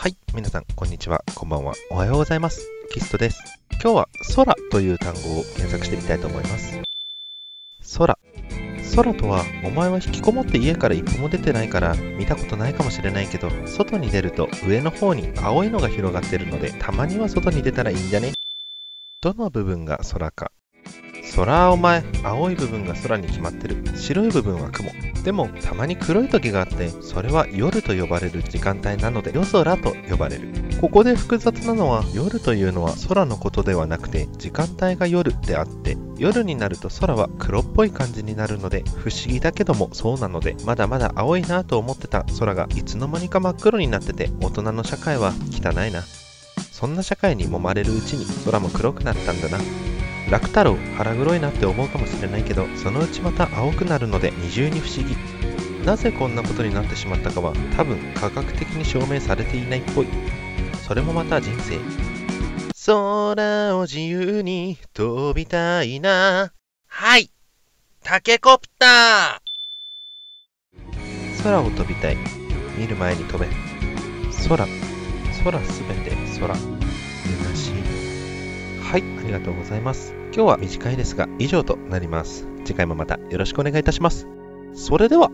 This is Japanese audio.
はい、皆さん、こんにちは、こんばんは、おはようございます。キストです。今日は空という単語を検索してみたいと思います。空。空とは、お前は引きこもって家から一歩も出てないから見たことないかもしれないけど、外に出ると上の方に青いのが広がってるので、たまには外に出たらいいんじゃね？どの部分が空か？空お前、青い部分が空に決まってる。白い部分は雲。でも、たまに黒い時があって、それは夜と呼ばれる時間帯なので、夜空と呼ばれる。ここで複雑なのは、夜というのは空のことではなくて、時間帯が夜であって、夜になると空は黒っぽい感じになるので、不思議だけどもそうなので、まだまだ青いなと思ってた空がいつの間にか真っ黒になってて、大人の社会は汚いな。そんな社会に揉まれるうちに空も黒くなったんだな。楽太郎腹黒いなって思うかもしれないけどそのうちまた青くなるので二重に不思議。なぜこんなことになってしまったかは多分科学的に証明されていないっぽい。それもまた人生。空を自由に飛びたいな。はい。タケコプタ空を飛びたい。見る前に飛べ。空。空すべて空はいありがとうございます。今日は短いですが以上となります。次回もまたよろしくお願いいたします。それでは。